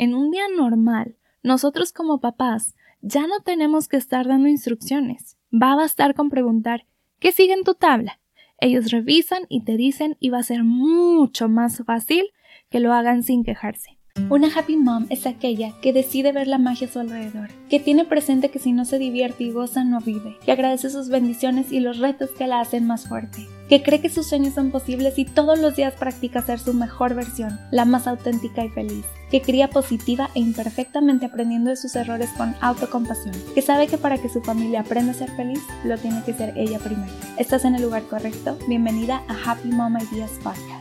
en un día normal, nosotros como papás ya no tenemos que estar dando instrucciones. Va a bastar con preguntar ¿qué sigue en tu tabla? Ellos revisan y te dicen y va a ser mucho más fácil que lo hagan sin quejarse. Una happy mom es aquella que decide ver la magia a su alrededor, que tiene presente que si no se divierte y goza no vive, que agradece sus bendiciones y los retos que la hacen más fuerte, que cree que sus sueños son posibles y todos los días practica ser su mejor versión, la más auténtica y feliz, que cría positiva e imperfectamente aprendiendo de sus errores con autocompasión, que sabe que para que su familia aprenda a ser feliz, lo tiene que ser ella primero. Estás en el lugar correcto. Bienvenida a Happy Mom Ideas Podcast.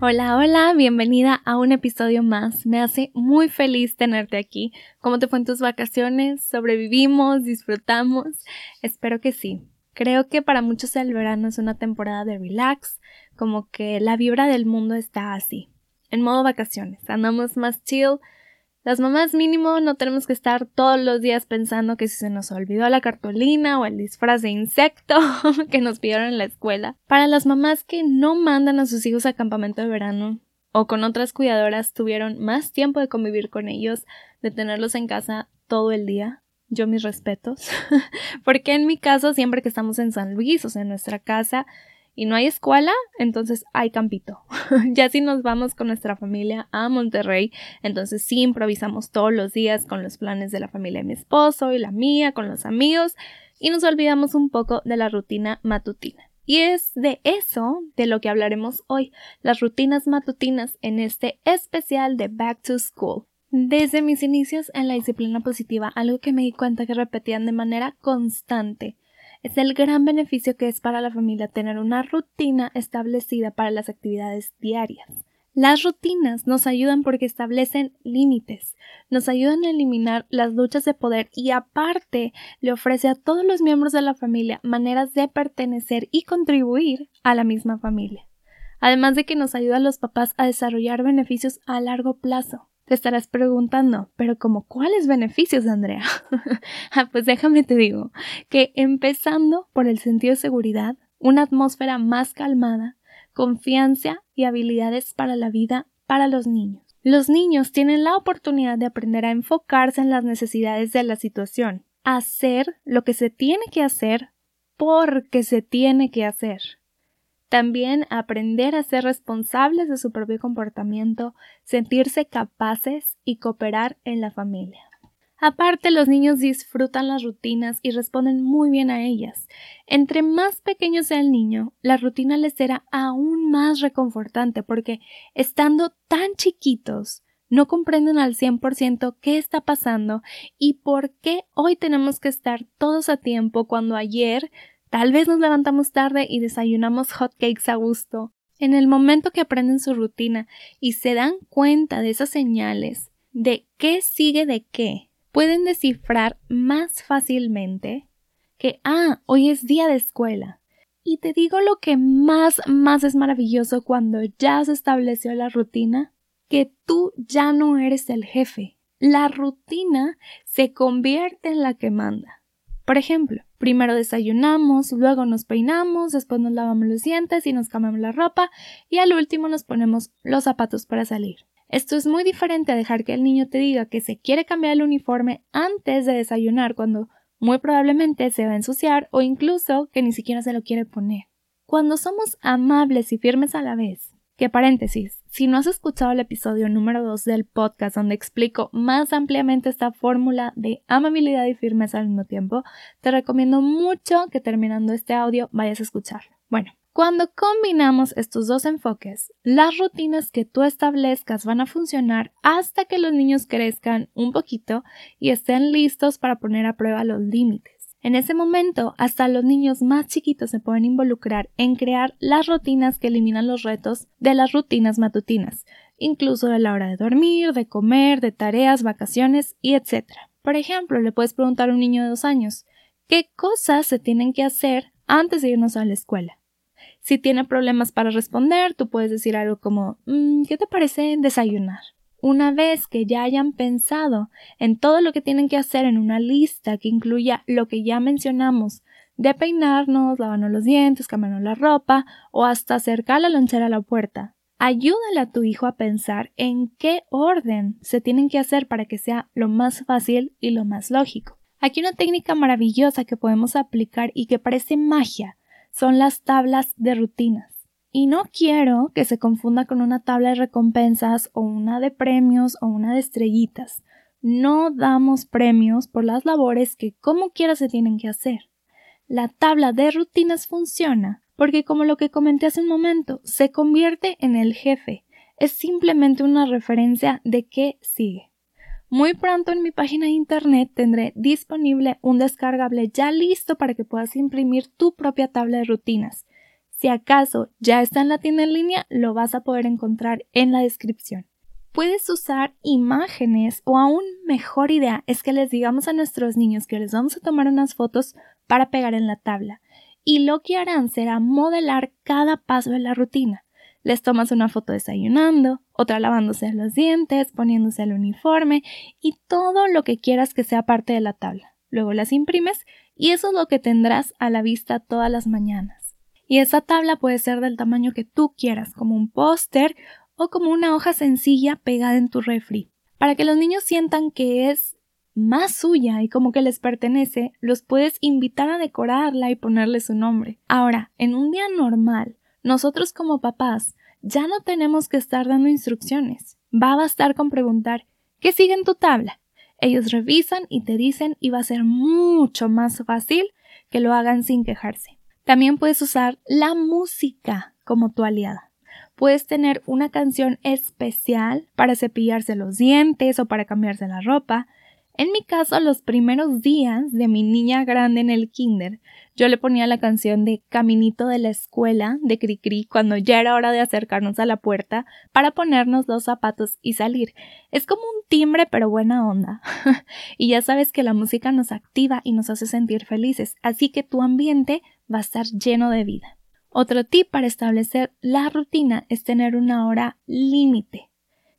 Hola, hola, bienvenida a un episodio más. Me hace muy feliz tenerte aquí. ¿Cómo te fue en tus vacaciones? ¿Sobrevivimos? ¿Disfrutamos? Espero que sí. Creo que para muchos el verano es una temporada de relax, como que la vibra del mundo está así, en modo vacaciones. Andamos más chill, las mamás mínimo no tenemos que estar todos los días pensando que si se nos olvidó la cartulina o el disfraz de insecto que nos pidieron en la escuela. Para las mamás que no mandan a sus hijos a campamento de verano o con otras cuidadoras tuvieron más tiempo de convivir con ellos, de tenerlos en casa todo el día, yo mis respetos, porque en mi caso siempre que estamos en San Luis, o sea, en nuestra casa, y no hay escuela, entonces hay campito. ya si nos vamos con nuestra familia a Monterrey, entonces sí improvisamos todos los días con los planes de la familia de mi esposo y la mía, con los amigos, y nos olvidamos un poco de la rutina matutina. Y es de eso de lo que hablaremos hoy, las rutinas matutinas en este especial de Back to School. Desde mis inicios en la disciplina positiva, algo que me di cuenta que repetían de manera constante es el gran beneficio que es para la familia tener una rutina establecida para las actividades diarias. Las rutinas nos ayudan porque establecen límites, nos ayudan a eliminar las luchas de poder y aparte le ofrece a todos los miembros de la familia maneras de pertenecer y contribuir a la misma familia. Además de que nos ayuda a los papás a desarrollar beneficios a largo plazo. Te estarás preguntando, pero como cuáles beneficios, Andrea? ah, pues déjame te digo que empezando por el sentido de seguridad, una atmósfera más calmada, confianza y habilidades para la vida para los niños. Los niños tienen la oportunidad de aprender a enfocarse en las necesidades de la situación, hacer lo que se tiene que hacer porque se tiene que hacer. También aprender a ser responsables de su propio comportamiento, sentirse capaces y cooperar en la familia. Aparte, los niños disfrutan las rutinas y responden muy bien a ellas. Entre más pequeño sea el niño, la rutina les será aún más reconfortante porque, estando tan chiquitos, no comprenden al 100% qué está pasando y por qué hoy tenemos que estar todos a tiempo cuando ayer Tal vez nos levantamos tarde y desayunamos hot cakes a gusto. En el momento que aprenden su rutina y se dan cuenta de esas señales, de qué sigue de qué, pueden descifrar más fácilmente que, ah, hoy es día de escuela. Y te digo lo que más, más es maravilloso cuando ya se estableció la rutina, que tú ya no eres el jefe. La rutina se convierte en la que manda. Por ejemplo, primero desayunamos, luego nos peinamos, después nos lavamos los dientes y nos cambiamos la ropa y al último nos ponemos los zapatos para salir. Esto es muy diferente a dejar que el niño te diga que se quiere cambiar el uniforme antes de desayunar cuando muy probablemente se va a ensuciar o incluso que ni siquiera se lo quiere poner. Cuando somos amables y firmes a la vez, que paréntesis, si no has escuchado el episodio número 2 del podcast donde explico más ampliamente esta fórmula de amabilidad y firmeza al mismo tiempo, te recomiendo mucho que terminando este audio vayas a escucharlo. Bueno, cuando combinamos estos dos enfoques, las rutinas que tú establezcas van a funcionar hasta que los niños crezcan un poquito y estén listos para poner a prueba los límites. En ese momento, hasta los niños más chiquitos se pueden involucrar en crear las rutinas que eliminan los retos de las rutinas matutinas, incluso de la hora de dormir, de comer, de tareas, vacaciones y etc. Por ejemplo, le puedes preguntar a un niño de dos años ¿qué cosas se tienen que hacer antes de irnos a la escuela? Si tiene problemas para responder, tú puedes decir algo como mm, ¿qué te parece desayunar? Una vez que ya hayan pensado en todo lo que tienen que hacer en una lista que incluya lo que ya mencionamos, de peinarnos, lavarnos los dientes, cambiarnos la ropa o hasta acercar la lonchera a la puerta, Ayúdale a tu hijo a pensar en qué orden se tienen que hacer para que sea lo más fácil y lo más lógico. Aquí una técnica maravillosa que podemos aplicar y que parece magia son las tablas de rutinas. Y no quiero que se confunda con una tabla de recompensas o una de premios o una de estrellitas. No damos premios por las labores que como quiera se tienen que hacer. La tabla de rutinas funciona porque como lo que comenté hace un momento, se convierte en el jefe. Es simplemente una referencia de qué sigue. Muy pronto en mi página de internet tendré disponible un descargable ya listo para que puedas imprimir tu propia tabla de rutinas. Si acaso ya está en la tienda en línea, lo vas a poder encontrar en la descripción. Puedes usar imágenes o aún mejor idea es que les digamos a nuestros niños que les vamos a tomar unas fotos para pegar en la tabla. Y lo que harán será modelar cada paso de la rutina. Les tomas una foto desayunando, otra lavándose los dientes, poniéndose el uniforme y todo lo que quieras que sea parte de la tabla. Luego las imprimes y eso es lo que tendrás a la vista todas las mañanas. Y esa tabla puede ser del tamaño que tú quieras, como un póster o como una hoja sencilla pegada en tu refri. Para que los niños sientan que es más suya y como que les pertenece, los puedes invitar a decorarla y ponerle su nombre. Ahora, en un día normal, nosotros como papás ya no tenemos que estar dando instrucciones. Va a bastar con preguntar ¿qué sigue en tu tabla? Ellos revisan y te dicen y va a ser mucho más fácil que lo hagan sin quejarse. También puedes usar la música como tu aliada. Puedes tener una canción especial para cepillarse los dientes o para cambiarse la ropa, en mi caso, los primeros días de mi niña grande en el kinder, yo le ponía la canción de Caminito de la escuela de Cricri cuando ya era hora de acercarnos a la puerta para ponernos los zapatos y salir. Es como un timbre pero buena onda. y ya sabes que la música nos activa y nos hace sentir felices, así que tu ambiente va a estar lleno de vida. Otro tip para establecer la rutina es tener una hora límite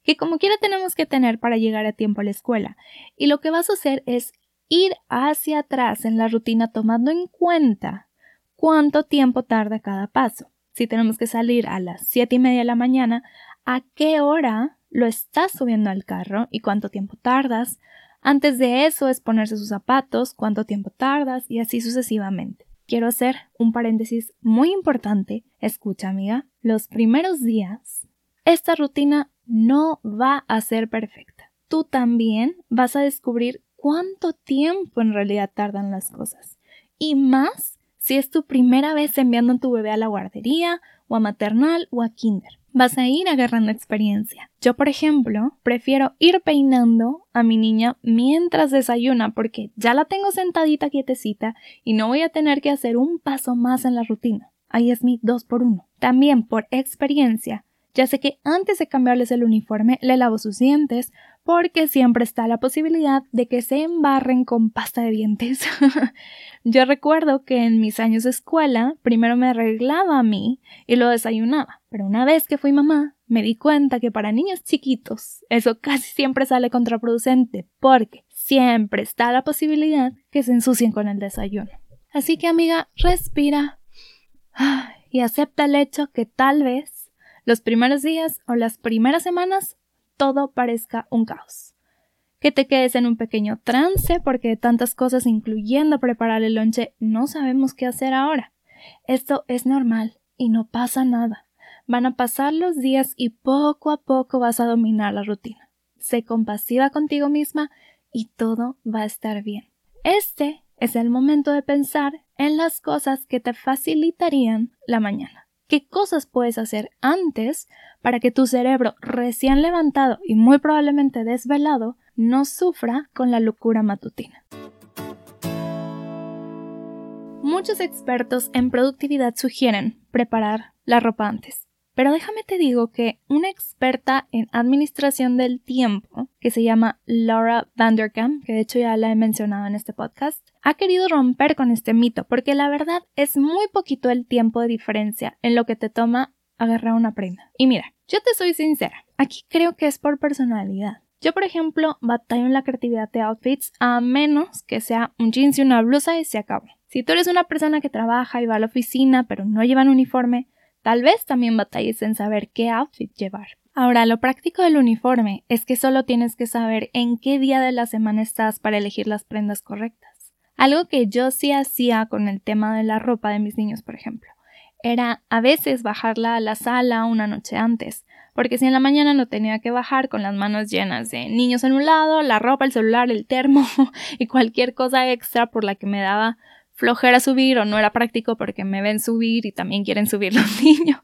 que como quiera tenemos que tener para llegar a tiempo a la escuela. Y lo que vas a hacer es ir hacia atrás en la rutina tomando en cuenta cuánto tiempo tarda cada paso. Si tenemos que salir a las siete y media de la mañana, ¿a qué hora lo estás subiendo al carro y cuánto tiempo tardas? Antes de eso es ponerse sus zapatos, cuánto tiempo tardas y así sucesivamente. Quiero hacer un paréntesis muy importante. Escucha, amiga, los primeros días esta rutina no va a ser perfecta. Tú también vas a descubrir cuánto tiempo en realidad tardan las cosas. Y más si es tu primera vez enviando a tu bebé a la guardería o a maternal o a kinder. Vas a ir agarrando experiencia. Yo, por ejemplo, prefiero ir peinando a mi niña mientras desayuna porque ya la tengo sentadita quietecita y no voy a tener que hacer un paso más en la rutina. Ahí es mi dos por uno. También por experiencia ya sé que antes de cambiarles el uniforme le lavo sus dientes porque siempre está la posibilidad de que se embarren con pasta de dientes. Yo recuerdo que en mis años de escuela primero me arreglaba a mí y lo desayunaba, pero una vez que fui mamá me di cuenta que para niños chiquitos eso casi siempre sale contraproducente porque siempre está la posibilidad que se ensucien con el desayuno. Así que amiga, respira y acepta el hecho que tal vez los primeros días o las primeras semanas todo parezca un caos. Que te quedes en un pequeño trance porque de tantas cosas incluyendo preparar el lonche no sabemos qué hacer ahora. Esto es normal y no pasa nada. Van a pasar los días y poco a poco vas a dominar la rutina. Sé compasiva contigo misma y todo va a estar bien. Este es el momento de pensar en las cosas que te facilitarían la mañana qué cosas puedes hacer antes para que tu cerebro recién levantado y muy probablemente desvelado no sufra con la locura matutina. Muchos expertos en productividad sugieren preparar la ropa antes. Pero déjame te digo que una experta en administración del tiempo, que se llama Laura Vanderkam, que de hecho ya la he mencionado en este podcast, ha querido romper con este mito, porque la verdad es muy poquito el tiempo de diferencia en lo que te toma agarrar una prenda. Y mira, yo te soy sincera, aquí creo que es por personalidad. Yo, por ejemplo, batallo en la creatividad de outfits a menos que sea un jeans y una blusa y se acabó. Si tú eres una persona que trabaja y va a la oficina pero no lleva un uniforme, Tal vez también batalles en saber qué outfit llevar. Ahora, lo práctico del uniforme es que solo tienes que saber en qué día de la semana estás para elegir las prendas correctas. Algo que yo sí hacía con el tema de la ropa de mis niños, por ejemplo, era a veces bajarla a la sala una noche antes, porque si en la mañana no tenía que bajar con las manos llenas de niños en un lado, la ropa, el celular, el termo y cualquier cosa extra por la que me daba flojera subir o no era práctico porque me ven subir y también quieren subir los niños.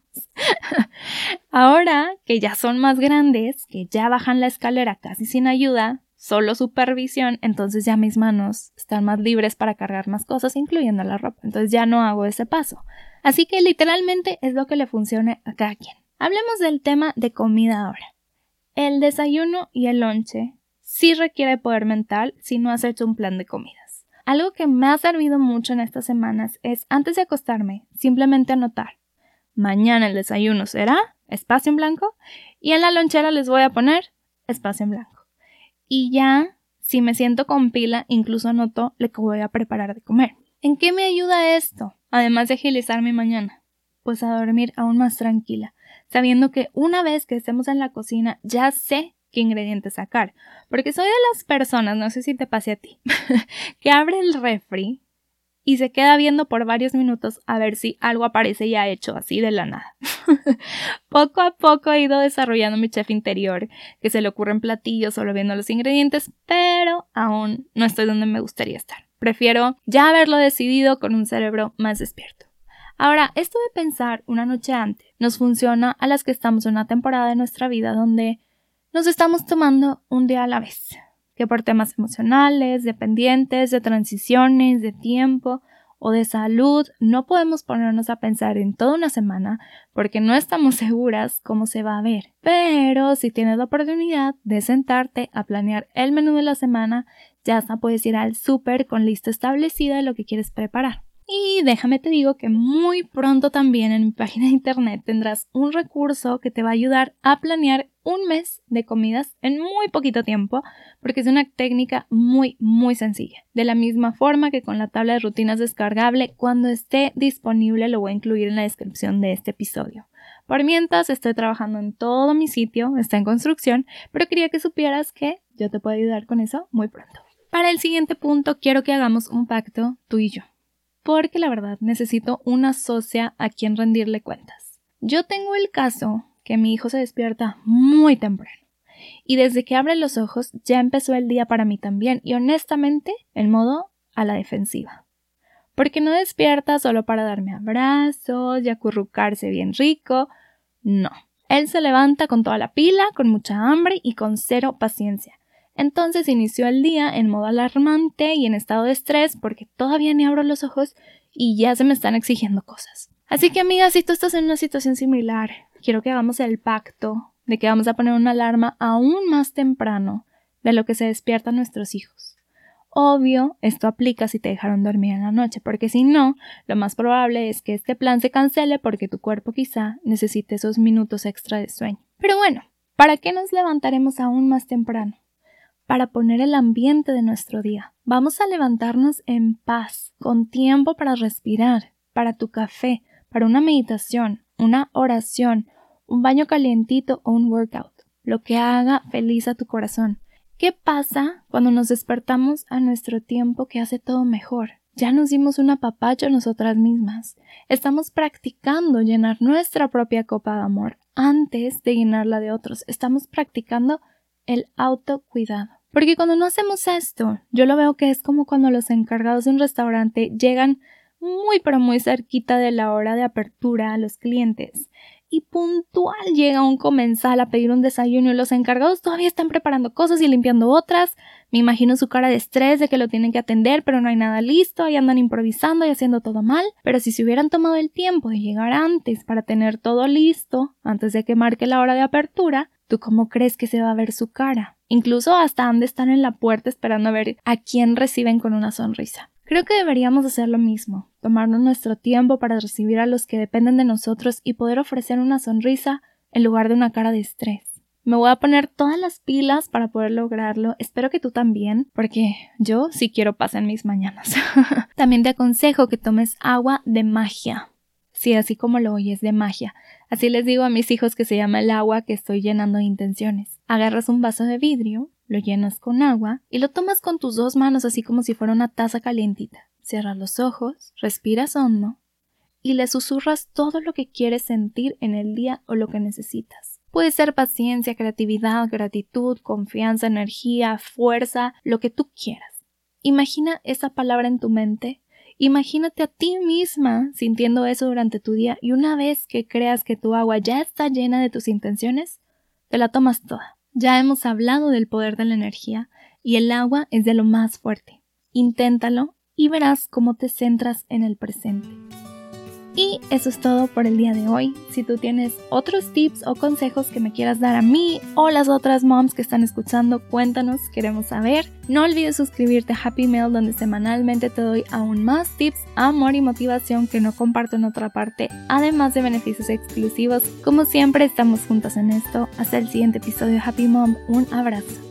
Ahora que ya son más grandes, que ya bajan la escalera casi sin ayuda, solo supervisión, entonces ya mis manos están más libres para cargar más cosas, incluyendo la ropa. Entonces ya no hago ese paso. Así que literalmente es lo que le funcione a cada quien. Hablemos del tema de comida ahora. El desayuno y el lonche sí requiere poder mental si no has hecho un plan de comida. Algo que me ha servido mucho en estas semanas es, antes de acostarme, simplemente anotar. Mañana el desayuno será espacio en blanco y en la lonchera les voy a poner espacio en blanco. Y ya, si me siento con pila, incluso anoto lo que voy a preparar de comer. ¿En qué me ayuda esto? Además de agilizar mi mañana. Pues a dormir aún más tranquila, sabiendo que una vez que estemos en la cocina ya sé qué ingredientes sacar. Porque soy de las personas, no sé si te pase a ti, que abre el refri y se queda viendo por varios minutos a ver si algo aparece ya hecho así de la nada. poco a poco he ido desarrollando mi chef interior, que se le ocurren platillos solo viendo los ingredientes, pero aún no estoy donde me gustaría estar. Prefiero ya haberlo decidido con un cerebro más despierto. Ahora, esto de pensar una noche antes nos funciona a las que estamos en una temporada de nuestra vida donde nos estamos tomando un día a la vez, que por temas emocionales, dependientes, de transiciones, de tiempo o de salud, no podemos ponernos a pensar en toda una semana porque no estamos seguras cómo se va a ver. Pero si tienes la oportunidad de sentarte a planear el menú de la semana, ya hasta puedes ir al súper con lista establecida de lo que quieres preparar. Y déjame te digo que muy pronto también en mi página de internet tendrás un recurso que te va a ayudar a planear un mes de comidas en muy poquito tiempo, porque es una técnica muy, muy sencilla. De la misma forma que con la tabla de rutinas descargable, cuando esté disponible lo voy a incluir en la descripción de este episodio. Por mientras, estoy trabajando en todo mi sitio, está en construcción, pero quería que supieras que yo te puedo ayudar con eso muy pronto. Para el siguiente punto, quiero que hagamos un pacto tú y yo porque la verdad necesito una socia a quien rendirle cuentas. Yo tengo el caso que mi hijo se despierta muy temprano y desde que abre los ojos ya empezó el día para mí también y honestamente el modo a la defensiva. Porque no despierta solo para darme abrazos y acurrucarse bien rico, no. Él se levanta con toda la pila, con mucha hambre y con cero paciencia. Entonces inició el día en modo alarmante y en estado de estrés porque todavía ni abro los ojos y ya se me están exigiendo cosas. Así que amigas, si tú estás en una situación similar, quiero que hagamos el pacto de que vamos a poner una alarma aún más temprano de lo que se despiertan nuestros hijos. Obvio, esto aplica si te dejaron dormir en la noche, porque si no, lo más probable es que este plan se cancele porque tu cuerpo quizá necesite esos minutos extra de sueño. Pero bueno, ¿para qué nos levantaremos aún más temprano? para poner el ambiente de nuestro día. Vamos a levantarnos en paz, con tiempo para respirar, para tu café, para una meditación, una oración, un baño calientito o un workout, lo que haga feliz a tu corazón. ¿Qué pasa cuando nos despertamos a nuestro tiempo que hace todo mejor? Ya nos dimos un apapacho a nosotras mismas. Estamos practicando llenar nuestra propia copa de amor antes de llenarla de otros. Estamos practicando el autocuidado. Porque cuando no hacemos esto, yo lo veo que es como cuando los encargados de un restaurante llegan muy pero muy cerquita de la hora de apertura a los clientes y puntual llega un comensal a pedir un desayuno y los encargados todavía están preparando cosas y limpiando otras. Me imagino su cara de estrés de que lo tienen que atender pero no hay nada listo y andan improvisando y haciendo todo mal. Pero si se hubieran tomado el tiempo de llegar antes para tener todo listo antes de que marque la hora de apertura, ¿tú cómo crees que se va a ver su cara? Incluso hasta han de estar en la puerta esperando a ver a quién reciben con una sonrisa. Creo que deberíamos hacer lo mismo, tomarnos nuestro tiempo para recibir a los que dependen de nosotros y poder ofrecer una sonrisa en lugar de una cara de estrés. Me voy a poner todas las pilas para poder lograrlo. Espero que tú también, porque yo sí quiero pasar mis mañanas. también te aconsejo que tomes agua de magia Sí, así como lo oyes de magia. Así les digo a mis hijos que se llama el agua que estoy llenando de intenciones. Agarras un vaso de vidrio, lo llenas con agua y lo tomas con tus dos manos así como si fuera una taza calientita. Cierras los ojos, respiras hondo y le susurras todo lo que quieres sentir en el día o lo que necesitas. Puede ser paciencia, creatividad, gratitud, confianza, energía, fuerza, lo que tú quieras. Imagina esa palabra en tu mente Imagínate a ti misma sintiendo eso durante tu día y una vez que creas que tu agua ya está llena de tus intenciones, te la tomas toda. Ya hemos hablado del poder de la energía y el agua es de lo más fuerte. Inténtalo y verás cómo te centras en el presente. Y eso es todo por el día de hoy. Si tú tienes otros tips o consejos que me quieras dar a mí o las otras moms que están escuchando, cuéntanos, queremos saber. No olvides suscribirte a Happy Mail donde semanalmente te doy aún más tips, amor y motivación que no comparto en otra parte, además de beneficios exclusivos. Como siempre, estamos juntas en esto. Hasta el siguiente episodio de Happy Mom. Un abrazo.